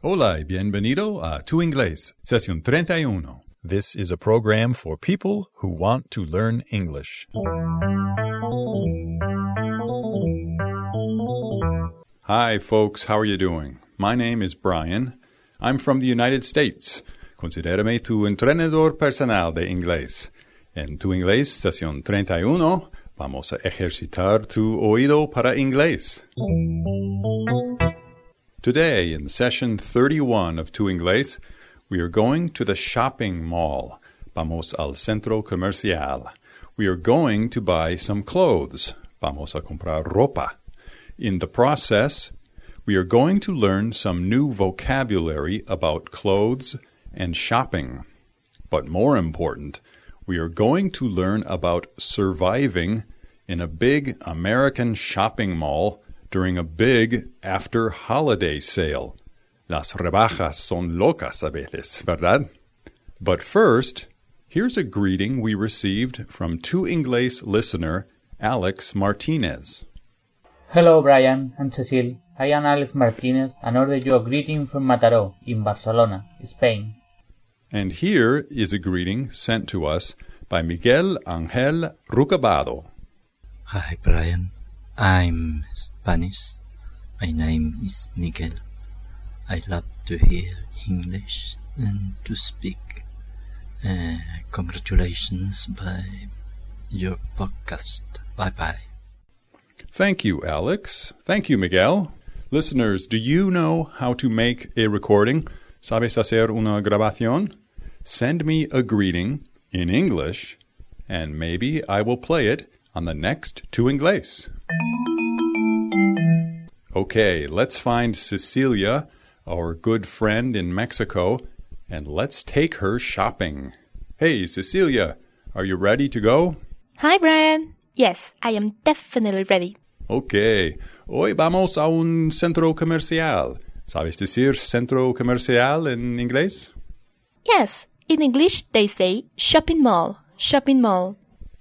Hola y bienvenido a Tu Inglés, sesión 31. This is a program for people who want to learn English. Hi, folks, how are you doing? My name is Brian. I'm from the United States. Considérame tu entrenador personal de inglés. En Tu Inglés, sesión 31, vamos a ejercitar tu oído para inglés. Today, in session 31 of Tu Inglés, we are going to the shopping mall. Vamos al centro comercial. We are going to buy some clothes. Vamos a comprar ropa. In the process, we are going to learn some new vocabulary about clothes and shopping. But more important, we are going to learn about surviving in a big American shopping mall during a big after holiday sale. Las rebajas son locas a veces, ¿verdad? But first, here's a greeting we received from Tu Inglés listener Alex Martinez. Hello, Brian and Cecile. I am Alex Martinez and order you a greeting from Mataró in Barcelona, Spain. And here is a greeting sent to us by Miguel Angel Rucabado. Hi, Brian. I'm Spanish. My name is Miguel. I love to hear English and to speak. Uh, congratulations by your podcast. Bye bye. Thank you, Alex. Thank you, Miguel. Listeners, do you know how to make a recording? ¿Sabes hacer una grabación? Send me a greeting in English, and maybe I will play it on the next Tu Inglés. Okay, let's find Cecilia, our good friend in Mexico, and let's take her shopping. Hey, Cecilia, are you ready to go? Hi, Brian. Yes, I am definitely ready. Okay, hoy vamos a un centro comercial. ¿Sabes decir centro comercial en inglés? Yes, in English they say shopping mall, shopping mall.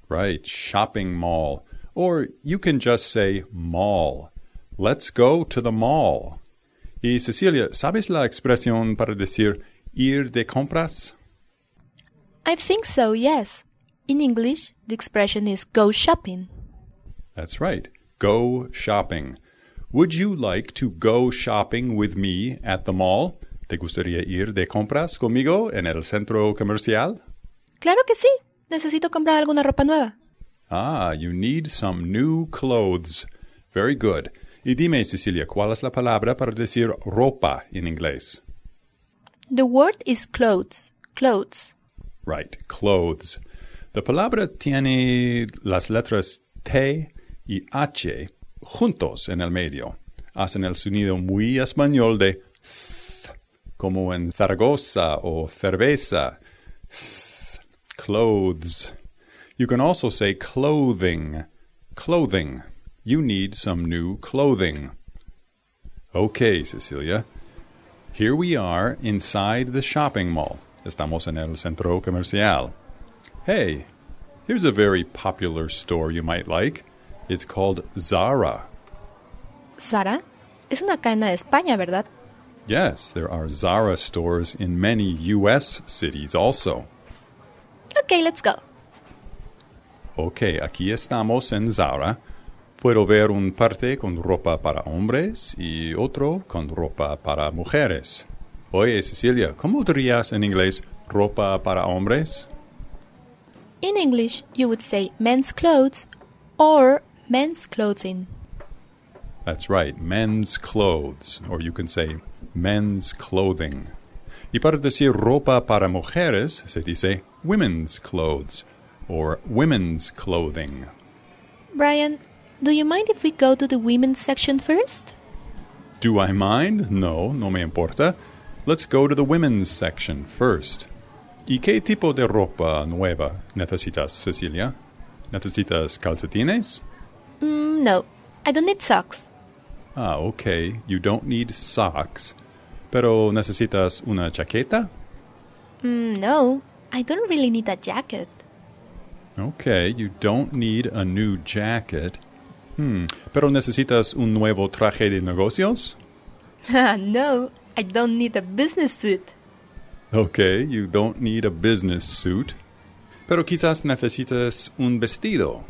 Right, shopping mall. Or you can just say mall. Let's go to the mall. Y Cecilia, ¿sabes la expresión para decir ir de compras? I think so, yes. In English, the expression is go shopping. That's right, go shopping. Would you like to go shopping with me at the mall? ¿Te gustaría ir de compras conmigo en el centro comercial? Claro que sí. Necesito comprar alguna ropa nueva. Ah, you need some new clothes. Very good. Y dime, Cecilia, ¿cuál es la palabra para decir ropa en inglés? The word is clothes. Clothes. Right, clothes. La palabra tiene las letras T y H juntos en el medio. Hacen el sonido muy español de th, como en Zaragoza o cerveza. Th, clothes. You can also say clothing. Clothing. You need some new clothing. Okay, Cecilia. Here we are inside the shopping mall. Estamos en el centro comercial. Hey, here's a very popular store you might like. It's called Zara. Zara es una cadena de España, ¿verdad? Yes, there are Zara stores in many U.S. cities also. Okay, let's go. Ok, aquí estamos en Zara. Puedo ver un parte con ropa para hombres y otro con ropa para mujeres. Oye, Cecilia, ¿cómo dirías en inglés ropa para hombres? In English, you would say men's clothes or men's clothing. That's right, men's clothes, or you can say men's clothing. Y para decir ropa para mujeres, se dice women's clothes or women's clothing. Brian, do you mind if we go to the women's section first? Do I mind? No, no me importa. Let's go to the women's section first. ¿Y qué tipo de ropa nueva necesitas, Cecilia? ¿Necesitas calcetines? Mm, no, I don't need socks. Ah, okay. You don't need socks. Pero necesitas una chaqueta? Mm, no, I don't really need a jacket. Okay, you don't need a new jacket. Hmm. Pero necesitas un nuevo traje de negocios? no, I don't need a business suit. Okay, you don't need a business suit. Pero quizás necesitas un vestido.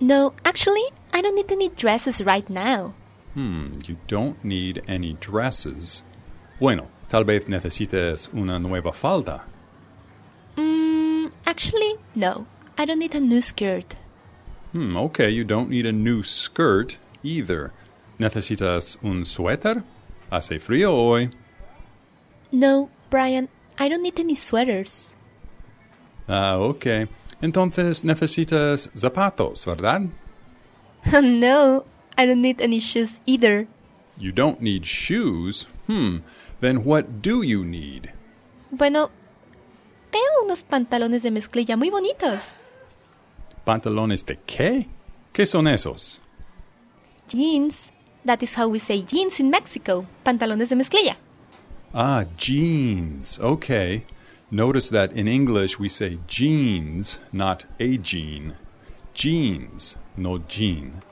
No, actually, I don't need any dresses right now. Hmm, you don't need any dresses. Bueno, tal vez necesites una nueva falda. Mm, actually, no. I don't need a new skirt. Hmm, okay, you don't need a new skirt either. ¿Necesitas un suéter? Hace frío hoy. No, Brian, I don't need any sweaters. Ah, ok. Entonces necesitas zapatos, ¿verdad? no, I don't need any shoes either. You don't need shoes? Hmm, then what do you need? Bueno, veo unos pantalones de mezclilla muy bonitos. ¿Pantalones de qué? ¿Qué son esos? Jeans. That is how we say jeans in Mexico. Pantalones de mezclilla. Ah, jeans. Okay. Notice that in English we say jeans, not a jean. Jeans, no jean.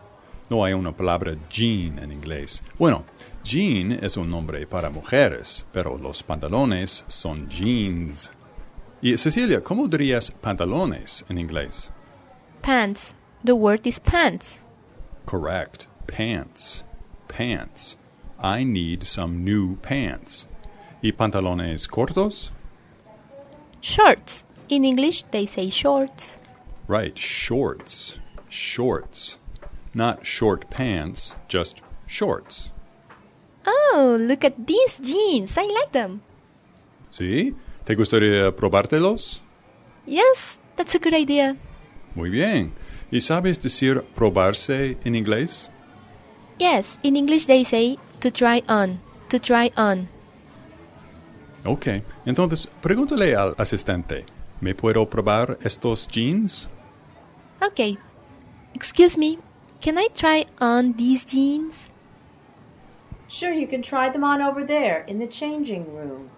No hay una palabra jean en inglés. Bueno, jean es un nombre para mujeres, pero los pantalones son jeans. Y Cecilia, ¿cómo dirías pantalones en inglés? Pants. The word is pants. Correct. Pants. Pants. I need some new pants. ¿Y pantalones cortos? Shorts. In English, they say shorts. Right, shorts. Shorts. Not short pants, just shorts. Oh, look at these jeans. I like them. ¿Sí? ¿Te gustaría probártelos? Yes, that's a good idea. Muy bien. ¿Y sabes decir probarse en inglés? Yes, in English they say to try on. To try on. Ok. Entonces, pregúntale al asistente. ¿Me puedo probar estos jeans? Okay. Excuse me, can I try on these jeans? Sure, you can try them on over there in the changing room.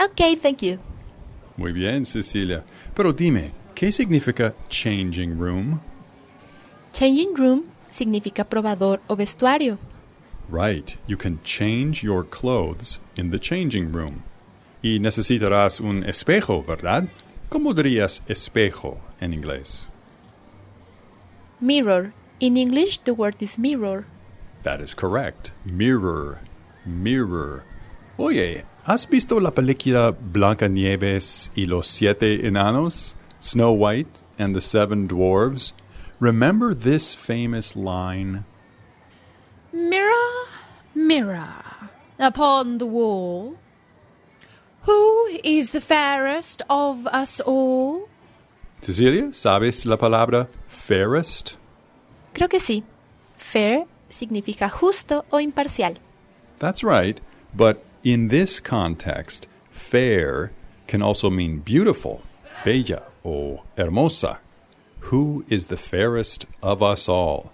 Okay, thank you. Muy bien, Cecilia. Pero dime, ¿qué significa changing room? Changing room significa probador o vestuario. Right, you can change your clothes in the changing room. Y necesitarás un espejo, ¿verdad? ¿Cómo dirías espejo en inglés? Mirror. In English, the word is mirror. That is correct. Mirror. Mirror. Oye, ¿has visto la película Blancanieves y los siete enanos? Snow White and the Seven Dwarves? Remember this famous line? Mirror, mirror upon the wall, who is the fairest of us all? Cecilia, ¿sabes la palabra fairest? Creo que sí. Fair significa justo o imparcial. That's right, but in this context, fair can also mean beautiful, bella o hermosa. Who is the fairest of us all?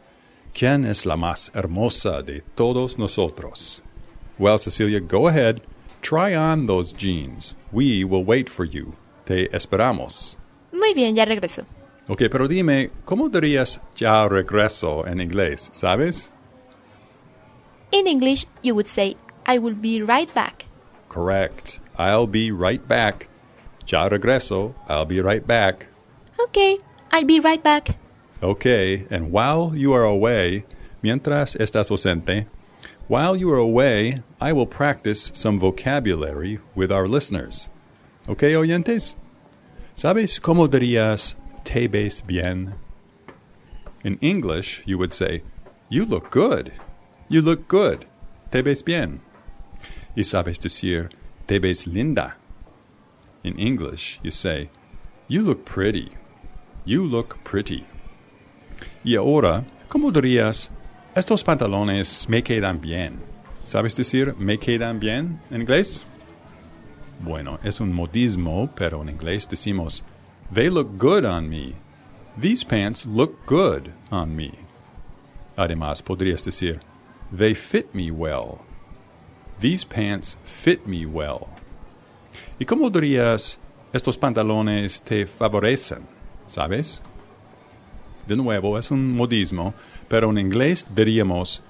¿Quién es la más hermosa de todos nosotros? Well, Cecilia, go ahead. Try on those jeans. We will wait for you. Te esperamos. Muy bien, ya regreso. Ok, pero dime, ¿cómo dirías ya regreso en inglés? ¿Sabes? In English, you would say, I will be right back. Correct. I'll be right back. Ya regreso. I'll be right back. Okay, I'll be right back. Okay, and while you are away, mientras estás ausente, while you are away, I will practice some vocabulary with our listeners. Okay, oyentes? ¿Sabes cómo dirías te ves bien? In English, you would say, You look good. You look good. Te ves bien. Y sabes decir, te ves linda. In English, you say, You look pretty. You look pretty. Y ahora, ¿cómo dirías, estos pantalones me quedan bien? ¿Sabes decir me quedan bien en inglés? Bueno, es un modismo, pero en inglés decimos, they look good on me. These pants look good on me. Además, podrías decir, they fit me well. These pants fit me well. ¿Y cómo dirías, estos pantalones te favorecen? ¿Sabes? De nuevo, es un modismo, pero en inglés diríamos,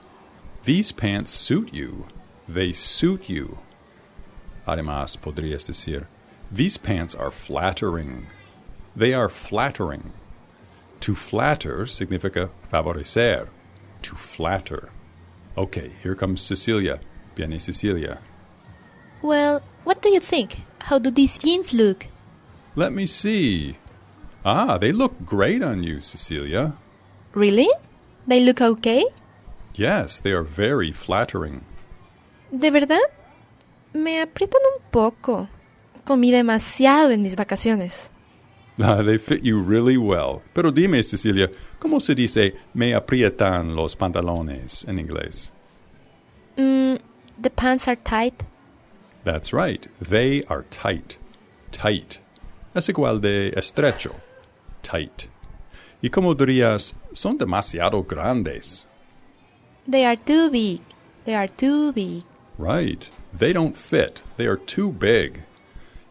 These pants suit you. They suit you. Además, podrías decir, these pants are flattering. They are flattering. To flatter significa favorecer. To flatter. Okay, here comes Cecilia. Viene Cecilia. Well, what do you think? How do these jeans look? Let me see. Ah, they look great on you, Cecilia. Really? They look okay? Yes, they are very flattering. ¿De verdad? Me aprietan un poco. Comí demasiado en mis vacaciones. Ah, they fit you really well. Pero dime, Cecilia, ¿cómo se dice me aprietan los pantalones en inglés? Mm, the pants are tight. That's right. They are tight. Tight. Es igual de estrecho. Tight. Y como dirías, son demasiado grandes. They are too big. They are too big. Right. They don't fit. They are too big.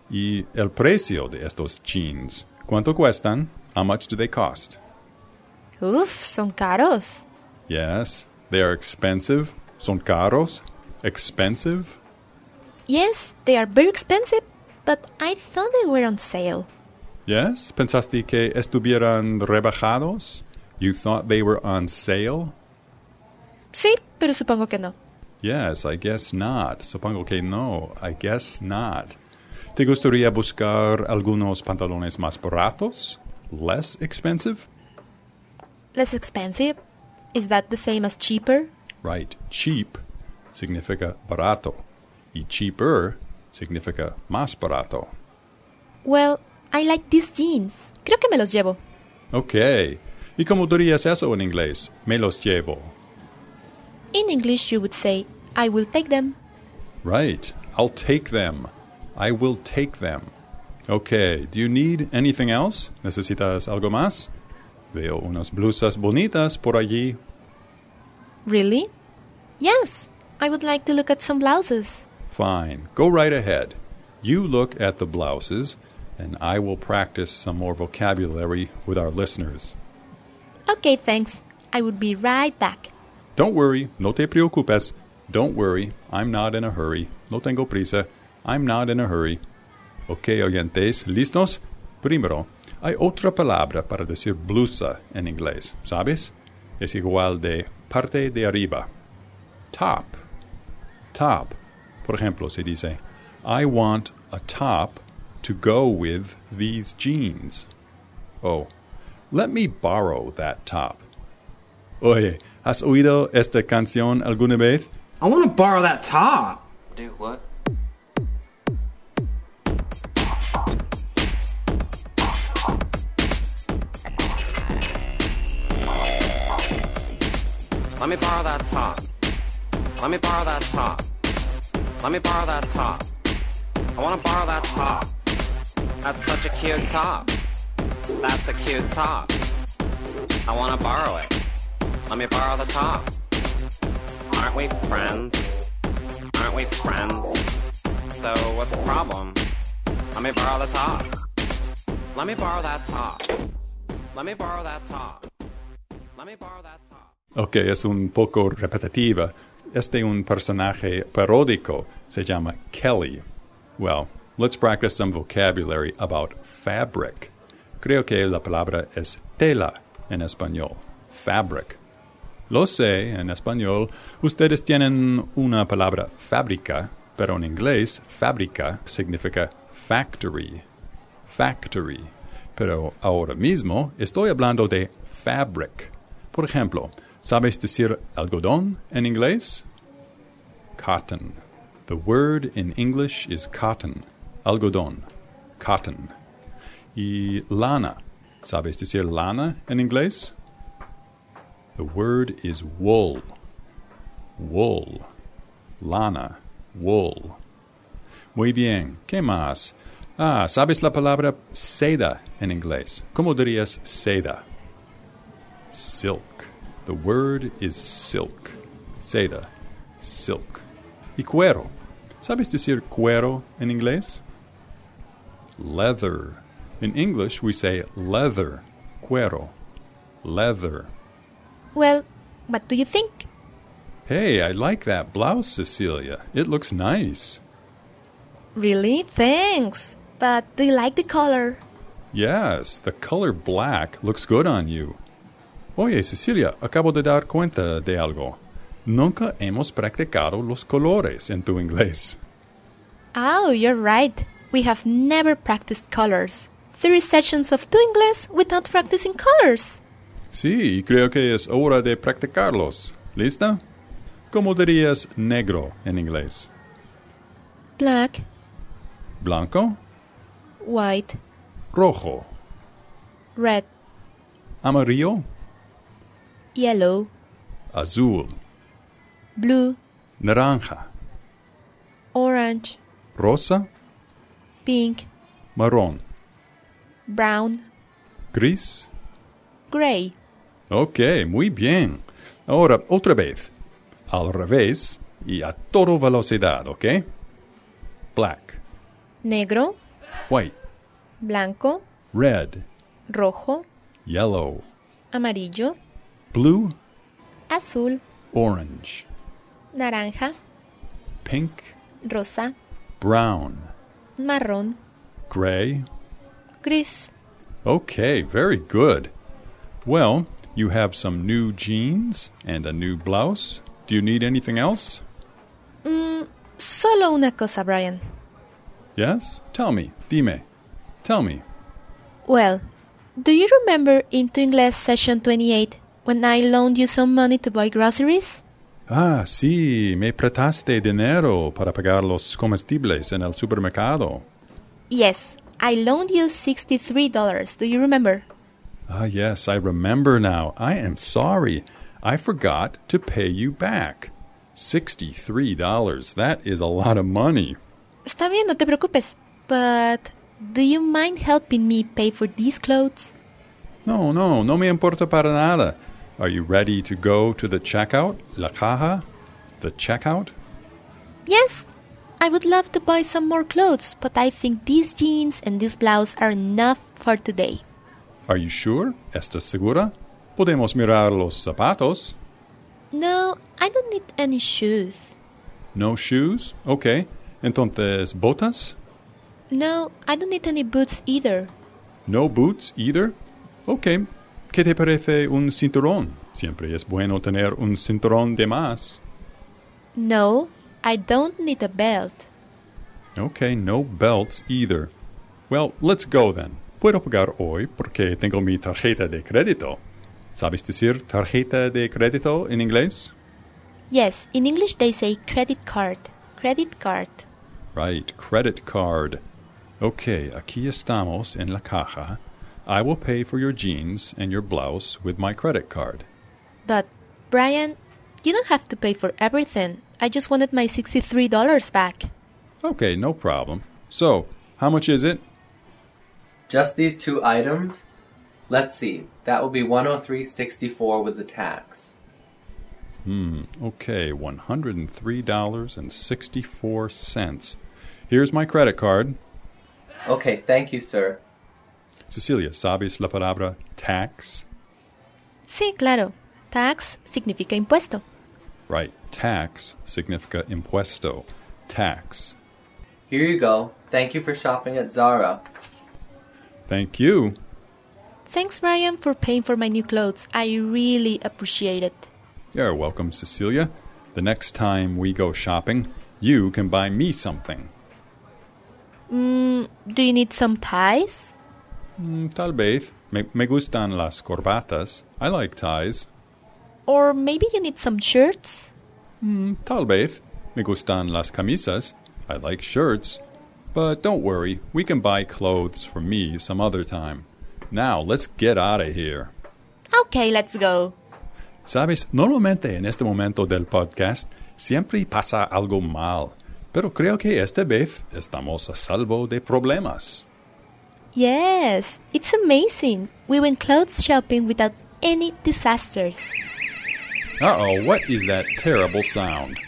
Y el precio de estos jeans, ¿cuánto cuestan? How much do they cost? Uf, son caros. Yes, they are expensive. Son caros. Expensive. Yes, they are very expensive, but I thought they were on sale. Yes, pensaste que estuvieran rebajados? You thought they were on sale? Sí, pero supongo que no. Yes, I guess not. Supongo que no. I guess not. ¿Te gustaría buscar algunos pantalones más baratos? Less expensive? Less expensive? Is that the same as cheaper? Right. Cheap significa barato. Y cheaper significa más barato. Well, I like these jeans. Creo que me los llevo. Ok. ¿Y cómo dirías eso en inglés? Me los llevo. In English, you would say, I will take them. Right. I'll take them. I will take them. Okay. Do you need anything else? ¿Necesitas algo más? Veo unas blusas bonitas por allí. Really? Yes, I would like to look at some blouses. Fine. Go right ahead. You look at the blouses, and I will practice some more vocabulary with our listeners. Okay, thanks. I would be right back. Don't worry, no te preocupes. Don't worry, I'm not in a hurry. No tengo prisa. I'm not in a hurry. Ok, oyentes, ¿listos? Primero, hay otra palabra para decir blusa en inglés, ¿sabes? Es igual de parte de arriba. Top. Top. Por ejemplo, se dice, I want a top to go with these jeans. Oh, let me borrow that top. Oye, ¿has oído esta canción alguna vez? I want to borrow that top. Do what? Me borrow that top. Let me borrow that top. Let me borrow that top. I want to borrow that top. That's such a cute top. That's a cute top. I want to borrow it. Let me borrow the top. Aren't we friends? Aren't we friends? So what's the problem? Let me borrow the top. Let me borrow that top. Let me borrow that top. Let me borrow that top. Ok, es un poco repetitiva. Este un personaje paródico se llama Kelly. Well, let's practice some vocabulary about fabric. Creo que la palabra es tela en español. Fabric. Lo sé, en español ustedes tienen una palabra fábrica, pero en inglés fábrica significa factory. Factory. Pero ahora mismo estoy hablando de fabric. Por ejemplo, ¿sabes decir algodón en inglés? Cotton. The word in English is cotton. Algodón. Cotton. Y lana. ¿Sabes decir lana en inglés? The word is wool. Wool. Lana. Wool. Muy bien. ¿Qué más? Ah, ¿sabes la palabra seda en inglés? ¿Cómo dirías seda? Silk. The word is silk. Seda. Silk. Y cuero. ¿Sabes decir cuero en inglés? Leather. In English, we say leather. Cuero. Leather. Well, what do you think? Hey, I like that blouse, Cecilia. It looks nice. Really? Thanks. But do you like the color? Yes, the color black looks good on you. Oye, Cecilia, acabo de dar cuenta de algo. Nunca hemos practicado los colores en tu inglés. Oh, you're right. We have never practiced colors. Three sessions of two English without practicing colors. Sí, y creo que es hora de practicarlos. ¿Lista? ¿Cómo dirías negro en inglés? Black, Blanco, white, rojo, red, amarillo, yellow, azul, blue, naranja, orange, rosa, pink, marrón, brown, gris. gray. Ok, muy bien. Ahora, otra vez. Al revés y a toda velocidad, ¿ok? Black, Negro, white, blanco, red, rojo, yellow, amarillo, blue, azul, orange, naranja, pink, rosa, brown, marrón, gray. gris. Okay, very good. Well, you have some new jeans and a new blouse. Do you need anything else? Mm, solo una cosa, Brian. Yes? Tell me. Dime. Tell me. Well, do you remember in Inglés session 28 when I loaned you some money to buy groceries? Ah, sí, me prestaste dinero para pagar los comestibles en el supermercado. Yes, I loaned you $63. Do you remember? Ah, yes, I remember now. I am sorry. I forgot to pay you back. $63. That is a lot of money. Está bien, no te preocupes. But do you mind helping me pay for these clothes? No, no, no me importa para nada. Are you ready to go to the checkout? La caja? The checkout? Yes, I would love to buy some more clothes, but I think these jeans and this blouse are enough for today. Are you sure? ¿Estás segura? Podemos mirar los zapatos. No, I don't need any shoes. No shoes? Okay. Entonces, botas? No, I don't need any boots either. No boots either? Okay. ¿Qué te parece un cinturón? Siempre es bueno tener un cinturón de más. No, I don't need a belt. Okay, no belts either. Well, let's go then. Puedo pagar hoy porque tengo mi tarjeta de crédito. ¿Sabes decir tarjeta de crédito en inglés? Yes, in English they say credit card. Credit card. Right, credit card. Okay, aquí estamos en la caja. I will pay for your jeans and your blouse with my credit card. But, Brian, you don't have to pay for everything. I just wanted my $63 back. Okay, no problem. So, how much is it? Just these two items? Let's see. That will be 103.64 with the tax. Hmm, okay, $103.64. Here's my credit card. Okay, thank you, sir. Cecilia, ¿sabes la palabra tax? Sí, claro. Tax significa impuesto. Right, tax significa impuesto. Tax. Here you go. Thank you for shopping at Zara. Thank you. Thanks, Brian, for paying for my new clothes. I really appreciate it. You're welcome, Cecilia. The next time we go shopping, you can buy me something. Mm, do you need some ties? Mm, tal vez. Me, me gustan las corbatas. I like ties. Or maybe you need some shirts? Mm, tal vez. Me gustan las camisas. I like shirts. But don't worry, we can buy clothes for me some other time. Now, let's get out of here. Okay, let's go. Sabes, normalmente en este momento del podcast siempre pasa algo mal, pero creo que esta vez estamos a salvo de problemas. Yes, it's amazing. We went clothes shopping without any disasters. Uh oh, what is that terrible sound?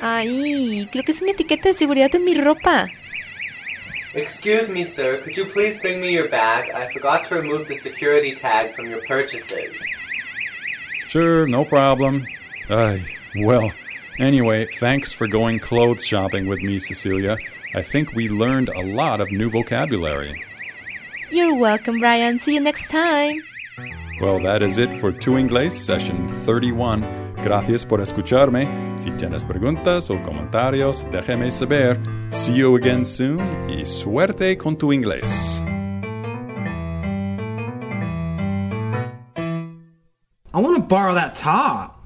Ay, creo que es una etiqueta de seguridad en mi ropa. Excuse me, sir. Could you please bring me your bag? I forgot to remove the security tag from your purchases. Sure, no problem. Ay, well, anyway, thanks for going clothes shopping with me, Cecilia. I think we learned a lot of new vocabulary. You're welcome, Brian. See you next time. Well, that is it for Tu Inglés Session 31. Gracias por escucharme. Si tienes preguntas o comentarios, déjeme saber. See you again soon y suerte con tu inglés. I want to borrow that top.